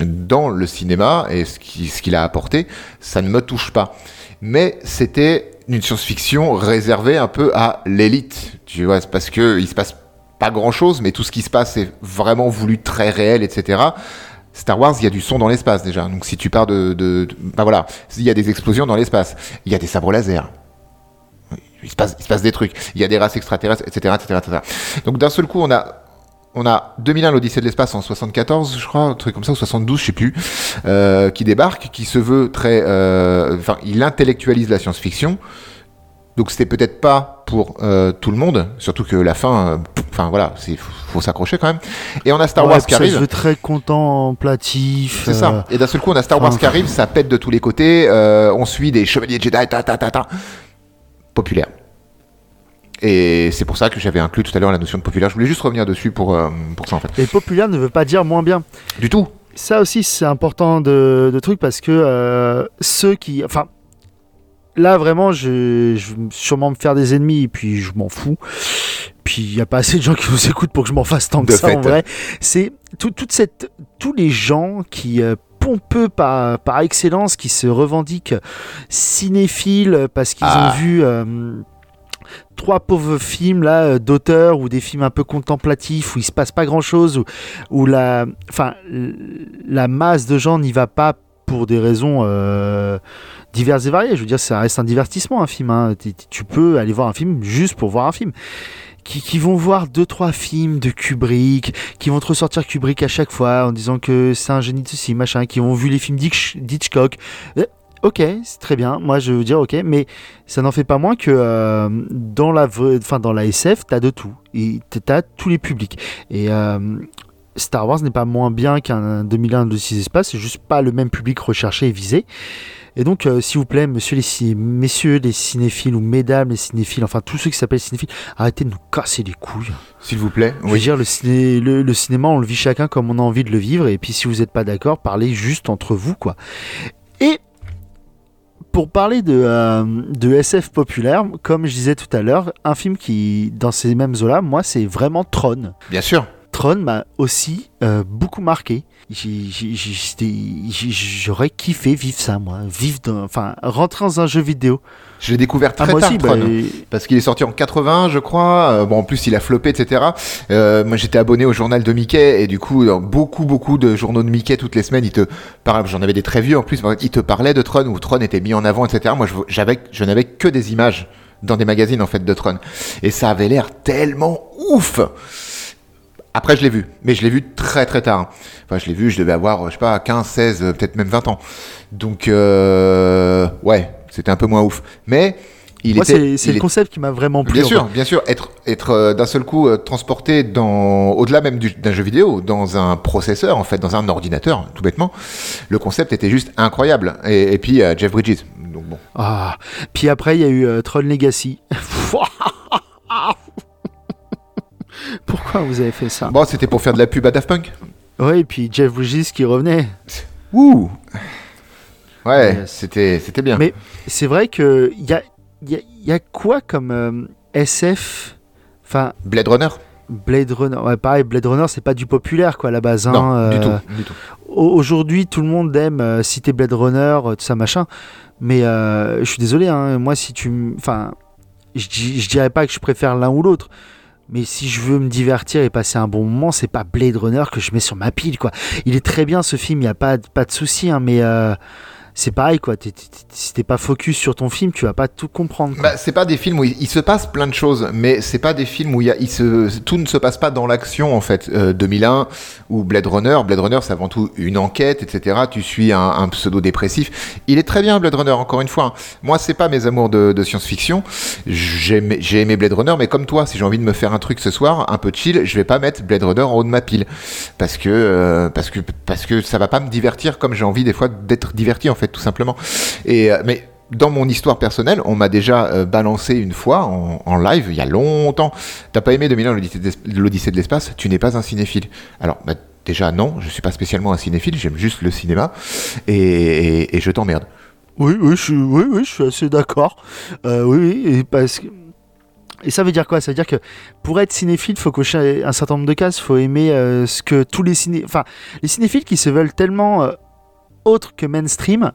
dans le cinéma et ce qui- ce qu'il a apporté. Ça ne me touche pas. Mais c'était une science-fiction réservée un peu à l'élite. Tu vois, parce que il se passe pas grand-chose, mais tout ce qui se passe est vraiment voulu très réel, etc. Star Wars, il y a du son dans l'espace déjà. Donc si tu pars de, de, de- bah voilà, il y a des explosions dans l'espace, il y a des sabres laser, il se passe, il se passe des trucs. Il y a des races extraterrestres, etc., etc., etc. Donc d'un seul coup, on a, on a 2001 l'Odyssée de l'espace en 74, je crois, un truc comme ça, ou 72, je sais plus, euh, qui débarque, qui se veut très, euh, enfin, il intellectualise la science-fiction. Donc c'était peut-être pas pour euh, tout le monde, surtout que la fin, enfin voilà, c'est faut s'accrocher quand même. Et on a Star Ouais, Wars qui arrive. se veut très contemplatif. C'est ça. Et d'un seul coup, on a Star Wars qui arrive, ça pète de tous les côtés. on suit des chevaliers Jedi, ta ta ta ta. Populaire. Et c'est pour ça que j'avais inclus tout à l'heure la notion de populaire. Je voulais juste revenir dessus pour, euh, pour ça en fait. Et populaire ne veut pas dire moins bien. Du tout. Ça aussi, c'est important de, de truc parce que euh, ceux qui. Enfin, là vraiment, je, je vais sûrement me faire des ennemis et puis je m'en fous. Puis il n'y a pas assez de gens qui nous écoutent pour que je m'en fasse tant que De ça fait. en vrai. C'est tout- toute cette, tous les gens qui. euh, pompeux par, par excellence qui se revendiquent cinéphiles parce qu'ils Ah. ont vu euh, trois pauvres films là euh, d'auteurs ou des films un peu contemplatifs où il se passe pas grand chose où, où la enfin la masse de gens n'y va pas pour des raisons euh, diverses et variées je veux dire ça reste un divertissement un film hein. Tu- tu peux aller voir un film juste pour voir un film qui, vont voir deux trois films de Kubrick, qui vont te ressortir Kubrick à chaque fois en disant que c'est un génie de ceci machin, qui ont vu les films d'Hitch- d'Hitchcock. Euh, Ok, c'est très bien. Moi, je veux dire ok, mais ça n'en fait pas moins que euh, dans la, enfin dans la SF, t'as de tout. Et t'as tous les publics. Et euh, Star Wars n'est pas moins bien qu'un 2001 de 6 espaces. C'est juste pas le même public recherché et visé. Et donc, euh, s'il vous plaît, monsieur les messieurs les cinéphiles ou mesdames les cinéphiles, enfin tous ceux qui s'appellent cinéphiles, arrêtez de nous casser les couilles. S'il vous plaît. Je veux Oui. dire, le, ciné- le, le cinéma, on le vit chacun comme on a envie de le vivre. Et puis, si vous n'êtes pas d'accord, parlez juste entre vous, quoi. Et pour parler de, euh, de SF populaire, comme je disais tout à l'heure, un film qui, dans ces mêmes eaux-là, moi, c'est vraiment Tron. Bien sûr. Tron m'a aussi euh, beaucoup marqué. J'aurais kiffé vivre ça, moi. Vivre dans, enfin, rentrer dans un jeu vidéo. Je l'ai découvert très Ah, tard, aussi, Tron. bah, Parce qu'il est sorti en 80, je crois. Euh, bon, en plus, il a floppé, etc. Euh, moi, j'étais abonné au journal de Mickey et du coup, dans beaucoup, beaucoup de journaux de Mickey toutes les semaines, il te parlait. J'en avais des très vieux en plus. Il te parlait de Tron où Tron était mis en avant, etc. Moi, j'avais, je n'avais que des images dans des magazines en fait de Tron et ça avait l'air tellement ouf. Après, je l'ai vu, mais je l'ai vu très très tard. Enfin, je l'ai vu, je devais avoir, je sais pas, 15, 16, euh, peut-être même 20 ans. Donc, euh, ouais, c'était un peu moins ouf. Mais il moi, était. c'est le est- concept qui m'a vraiment plu. Bien en sûr, bien sûr, être, être euh, d'un seul coup euh, transporté dans, au-delà même du- d'un jeu vidéo, dans un processeur, en fait, dans un ordinateur, tout bêtement. Le concept était juste incroyable. Et, et puis, Jeff Bridges. Donc bon. Ah. Puis après, il y a eu Tron Legacy. <laughs> Pourquoi vous avez fait ça Bon, c'était pour faire de la pub à Daft Punk. Ouais, et puis Jeff Bridges qui revenait. Ouh Ouais, Yes. c'était c'était bien. Mais c'est vrai que il y a, y, a, y a quoi comme euh, SF Enfin, Blade Runner Blade Runner. Ouais, pareil, Blade Runner, c'est pas du populaire, quoi, à la base. hein, Non, du euh, tout, du tout. au- Aujourd'hui, tout le monde aime euh, citer Blade Runner, tout ça, machin. Mais je suis désolé, hein, moi, si tu. Enfin, je dirais pas que je préfère l'un ou l'autre. Mais si je veux me divertir et passer un bon moment, c'est pas Blade Runner que je mets sur ma pile, quoi. Il est très bien ce film, il y a pas, pas de souci, hein, mais euh, c'est pareil, quoi. Si t'es pas focus sur ton film, tu vas pas tout comprendre. Bah, c'est pas des films où il, se passe plein de choses, mais c'est pas des films où il se, tout ne se passe pas dans l'action en fait. Euh, 2001 ou Blade Runner, Blade Runner c'est avant tout une enquête, etc. Tu suis un, pseudo dépressif. Il est très bien Blade Runner, encore une fois. Moi c'est pas mes amours de, science-fiction. J'ai aimé, j'ai aimé Blade Runner, mais comme toi, si j'ai envie de me faire un truc ce soir, un peu chill, je vais pas mettre Blade Runner en haut de ma pile parce que euh, parce que parce que ça va pas me divertir comme j'ai envie des fois d'être diverti en fait tout simplement. Euh, mais dans mon histoire personnelle, on m'a déjà euh, balancé une fois en, live il y a longtemps. T'as pas aimé 2001 l'Odyssée de l'espace Tu n'es pas un cinéphile. Alors bah, déjà non, je suis pas spécialement un cinéphile, j'aime juste le cinéma et, et- et je t'emmerde. Oui, oui, je suis, oui, oui, je suis assez d'accord. Euh, oui, parce que. Et ça veut dire quoi? Ça veut dire que pour être cinéphile, faut cocher un certain nombre de cases. faut aimer ce que tous les ciné... enfin, les cinéphiles qui se veulent tellement autres que mainstream,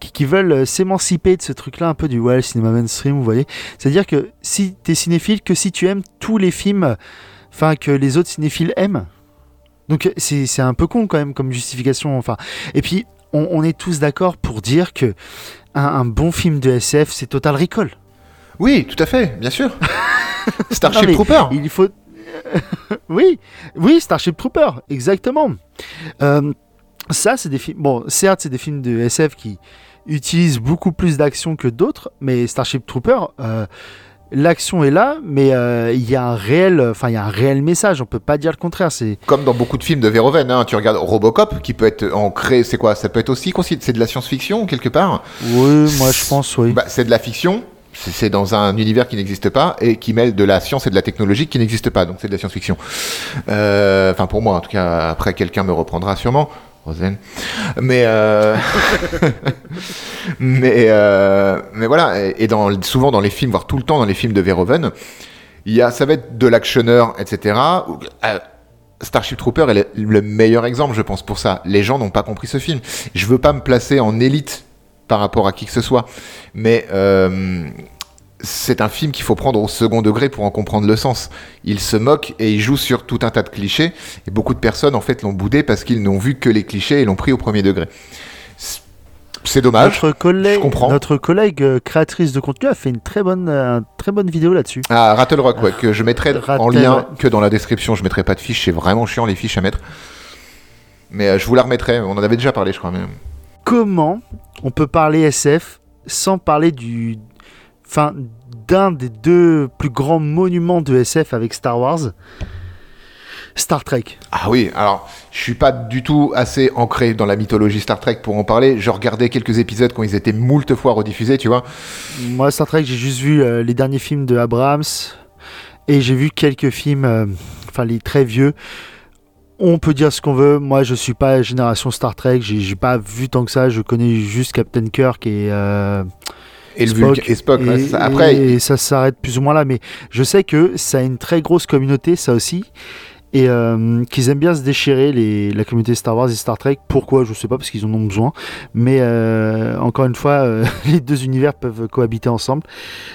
qui, qui veulent euh, s'émanciper de ce truc-là, un peu du ouais, le cinéma mainstream, vous voyez. C'est-à-dire que si t'es cinéphile, que si tu aimes tous les films, enfin que les autres cinéphiles aiment. Donc c'est un peu con quand même comme justification. Enfin, et puis on, on est tous d'accord pour dire que un, un bon film de SF, c'est Total Recall. Oui, tout à fait, bien sûr. <laughs> Starship Trooper. Il faut. <laughs> oui, oui, Starship Trooper, exactement. Euh, ça, c'est des films. Bon, certes, c'est des films de SF qui utilisent beaucoup plus d'action que d'autres, mais Starship Trooper, euh, l'action est là, mais euh, il y a un réel, enfin, il y a un réel message. On peut pas dire le contraire. C'est Comme dans beaucoup de films de Verhoeven, hein, tu regardes Robocop, qui peut être ancré, c'est quoi Ça peut être aussi c'est de la science-fiction quelque part? oui, moi je pense, oui. Bah, c'est de la fiction, c'est c'est dans un univers qui n'existe pas et qui mêle de la science et de la technologie qui n'existe pas, donc c'est de la science-fiction. Euh, Enfin pour moi, en tout cas, après quelqu'un me reprendra sûrement. Rosen. Mais euh... <laughs> mais euh... mais voilà et dans souvent dans les films voire tout le temps dans les films de Verhoeven il y a ça va être de l'actionneur etc euh, Starship Trooper est le, le meilleur exemple je pense pour ça. Les gens n'ont pas compris ce film. Je veux pas me placer en élite par rapport à qui que ce soit. Mais c'est un film qu'il faut prendre au second degré pour en comprendre le sens. Il se moque et il joue sur tout un tas de clichés. Et beaucoup de personnes, en fait, l'ont boudé parce qu'ils n'ont vu que les clichés et l'ont pris au premier degré. C'est- dommage. Notre collègue, je comprends. notre collègue euh, créatrice de contenu a fait une très bonne, euh, très bonne vidéo là-dessus. Ah, Rattle Rock, ouais, que je mettrai en Rattle, lien que dans la description. Je mettrai pas de fiches, c'est vraiment chiant les fiches à mettre. Mais euh, je vous la remettrai, on en avait déjà parlé, je crois. Mais... comment on peut parler SF sans parler du, enfin, d'un des deux plus grands monuments de SF avec Star Wars, Star Trek. Ah oui, alors je suis pas du tout assez ancré dans la mythologie Star Trek pour en parler. Je regardais quelques épisodes quand ils étaient moult fois rediffusés, tu vois. Moi, Star Trek, j'ai juste vu euh, les derniers films de Abrams et j'ai vu quelques films, euh, enfin les très vieux. On peut dire ce qu'on veut. Moi, je suis pas génération Star Trek. J'ai j'ai pas vu tant que ça. Je connais juste Captain Kirk et euh, Et le Spock. Vulcain- et Spock, ouais, Et, ça- après, et ça s'arrête plus ou moins là, mais je sais que ça a une très grosse communauté, ça aussi, et euh, qu'ils aiment bien se déchirer les, la communauté Star Wars et Star Trek. Pourquoi? Je sais pas, parce qu'ils en ont besoin. Mais euh, encore une fois, euh, <laughs> les deux univers peuvent cohabiter ensemble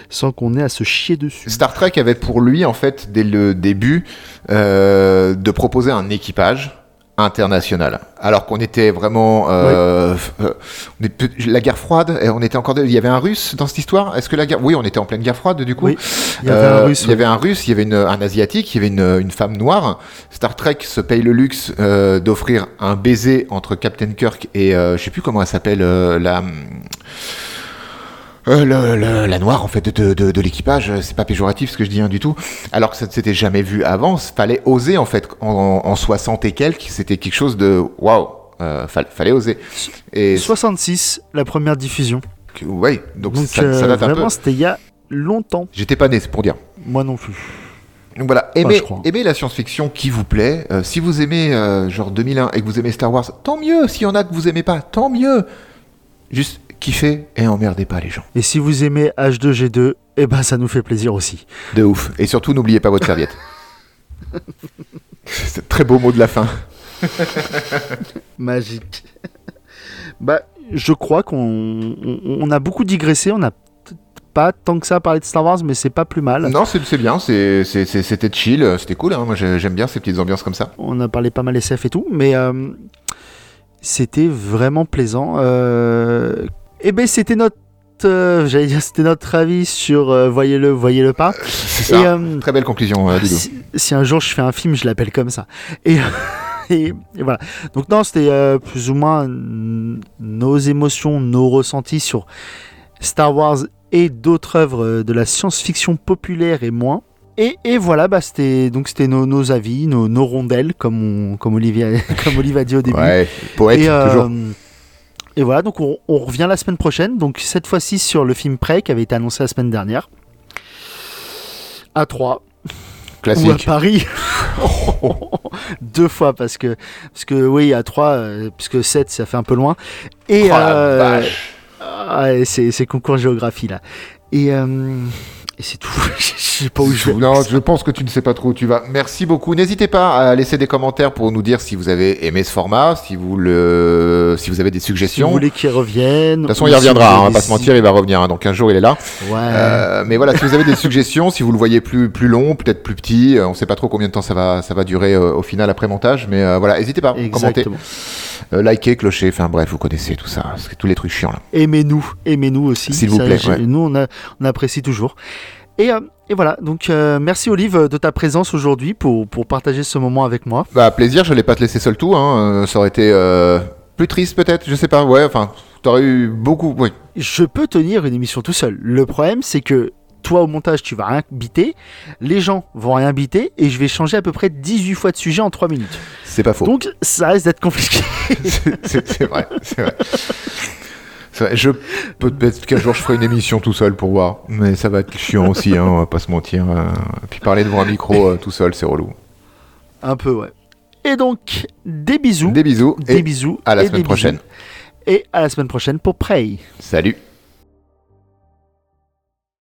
sans qu'on ait à se chier dessus. Star Trek avait pour lui, en fait, dès le début, de proposer un équipage international. Alors qu'on était vraiment... euh, euh, on est peu- la guerre froide, on était encore... Il y avait un russe dans cette histoire? Est-ce que la guerre... Oui, on était en pleine guerre froide, du coup? Oui, Il y avait Euh, un russe. il y avait un russe, il y avait une- un asiatique, il y avait une, une femme noire. Star Trek se paye le luxe euh, d'offrir un baiser entre Captain Kirk et je sais plus comment elle s'appelle la euh, le- le- la noire en fait de, de- de l'équipage. C'est pas péjoratif ce que je dis hein, du tout. Alors que ça ne s'était jamais vu avant. Fallait oser en fait en, en 60 et quelques. C'était quelque chose de waouh. Euh, fall- fallait oser. Et 66, la première diffusion. ouais, donc, Donc ça, ça euh, date un peu. vraiment, c'était il y a longtemps. J'étais pas né, c'est pour dire. Moi non plus. Donc voilà, aimez, aimez la science-fiction qui vous plaît. Euh, si vous aimez euh, genre 2001 et que vous aimez Star Wars, tant mieux. S'il y en a que vous aimez pas, tant mieux. Juste kiffez et emmerdez pas les gens. Et si vous aimez H2G2, eh ben ça nous fait plaisir aussi. De ouf. Et surtout, n'oubliez pas votre serviette. <laughs> C'est très beau mot de la fin. <laughs> Magique. bah, je crois qu'on on, a beaucoup digressé. On n'a pas tant que ça parlé de Star Wars, mais c'est pas plus mal. Non, c'est bien. C'était chill. C'était cool. Hein. Moi, j'aime bien ces petites ambiances comme ça. On a parlé pas mal SF et tout, mais euh, c'était vraiment plaisant. Euh, eh ben, c'était notre euh, j'allais dire c'était notre avis sur euh, voyez-le voyez-le pas. C'est ça. Euh, très belle conclusion si, si, un jour je fais un film je l'appelle comme ça. Et, <laughs> et, voilà. Donc non c'était plus ou moins nos émotions nos ressentis sur Star Wars et d'autres œuvres de la science-fiction populaire et moins. Et, et, voilà, bah c'était donc c'était nos, nos, avis, nos, nos, rondelles, comme on, comme Olivier, <laughs> comme Olivier a dit au début. Ouais, poète toujours. Et voilà, donc on, revient la semaine prochaine, donc cette fois-ci sur le film Prey qui avait été annoncé la semaine dernière. À 3. Classique. Ou à Paris. <laughs> Deux fois parce que, parce que oui, à 3, euh, puisque 7 ça fait un peu loin. Et oh euh, ah, c'est concours géographie là. Et euh, et c'est tout. <laughs> je sais pas où je vais. Non, je pense que tu ne sais pas trop où tu vas. Merci beaucoup. N'hésitez pas à laisser des commentaires pour nous dire si vous avez aimé ce format, si vous le, si vous avez des suggestions. Si vous voulez qu'il revienne. De toute façon, il reviendra. on va pas se mentir, il va revenir. Hein. Dans 15 jours, il est là. Ouais. Euh, mais voilà, si vous avez des suggestions, si vous le voyez plus plus long, peut-être plus petit, euh, on ne sait pas trop combien de temps ça va ça va durer au final après montage, mais voilà, n'hésitez pas. Exactement. Commenter. likez, clocher, enfin bref, vous connaissez tout ça, tous les trucs chiants là. Aimez-nous, aimez-nous aussi. S'il vous plaît. Nous, on, a, on apprécie toujours. Et, euh, et voilà, donc euh, merci Olive de ta présence aujourd'hui pour, pour partager ce moment avec moi. Bah plaisir, je n'allais pas te laisser seul tout, hein. Euh, ça aurait été plus triste peut-être, je sais pas, ouais, enfin, t'aurais eu beaucoup, oui. Je peux tenir une émission tout seul. Le problème c'est que toi au montage tu vas rien biter, les gens vont rien biter et je vais changer à peu près 18 fois de sujet en 3 minutes. C'est pas faux. Donc ça risque d'être compliqué. <laughs> c'est vrai, c'est vrai. Je peut-être qu'un jour je ferai une émission tout seul pour voir, mais ça va être chiant aussi, hein, on va pas se mentir. Euh. puis parler devant un micro euh, tout seul, c'est relou. Un peu, ouais. Et donc, des bisous. Des bisous. Des bisous. À la semaine prochaine. Et à la semaine prochaine pour Prey. Salut.